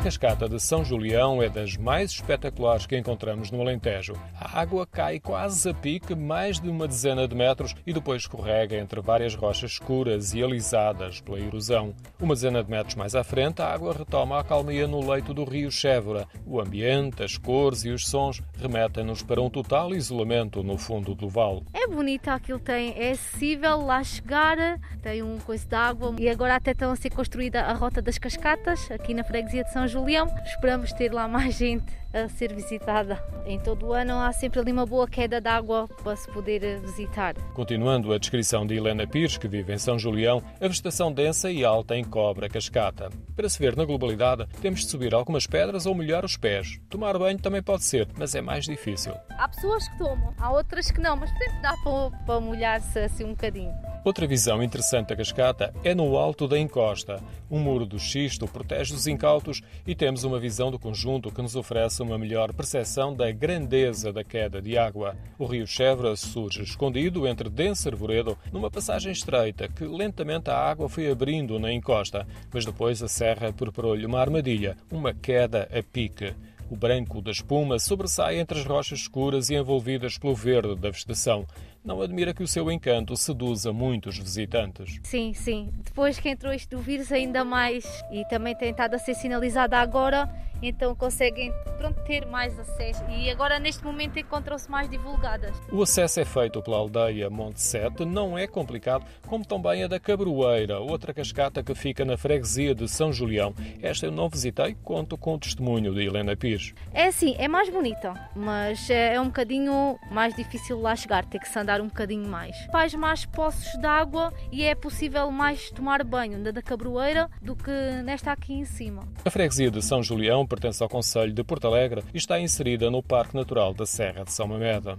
cascata de São Julião é das mais espetaculares que encontramos no Alentejo. A água cai quase a pique, mais de uma dezena de metros, e depois escorrega entre várias rochas escuras e alisadas pela erosão. Uma dezena de metros mais à frente, a água retoma a calmia no leito do rio Chévora. O ambiente, as cores e os sons remetem-nos para um total isolamento no fundo do vale. É bonito aquilo tem, é acessível lá chegar, tem um coice de água e agora até estão a ser construída a rota das cascatas aqui na freguesia de São Julião. Esperamos ter lá mais gente a ser visitada. Em todo o ano há sempre ali uma boa queda de água para se poder visitar. Continuando a descrição de Helena Pires, que vive em São Julião, a vegetação densa e alta encobre a cascata. Para se ver na globalidade, temos de subir algumas pedras ou molhar os pés. Tomar banho também pode ser, mas é mais difícil. Há pessoas que tomam, há outras que não, mas sempre dá para, para molhar-se assim um bocadinho. Outra visão interessante da cascata é no alto da encosta. Um muro do xisto protege os incautos e temos uma visão do conjunto que nos oferece uma melhor percepção da grandeza da queda de água. O rio Chevra surge escondido entre denso arvoredo numa passagem estreita que lentamente a água foi abrindo na encosta, mas depois a serra preparou-lhe uma armadilha, uma queda a pique. O branco da espuma sobressai entre as rochas escuras e envolvidas pelo verde da vegetação não admira que o seu encanto seduza muitos visitantes. Sim, sim. Depois que entrou isto do vírus, ainda mais. E também tem estado a ser sinalizada agora, então conseguem pronto, ter mais acesso. E agora, neste momento, encontram-se mais divulgadas. O acesso é feito pela aldeia Monte Sete, não é complicado, como também a da Cabroeira, outra cascata que fica na freguesia de São Julião. Esta eu não visitei, conto com o testemunho de Helena Pires. É assim, é mais bonita, mas é um bocadinho mais difícil lá chegar, ter que se andar um bocadinho mais. Faz mais poços de água e é possível mais tomar banho na da Cabroeira do que nesta aqui em cima. A freguesia de São Julião pertence ao Conselho de Porto Alegre e está inserida no Parque Natural da Serra de São Mamede.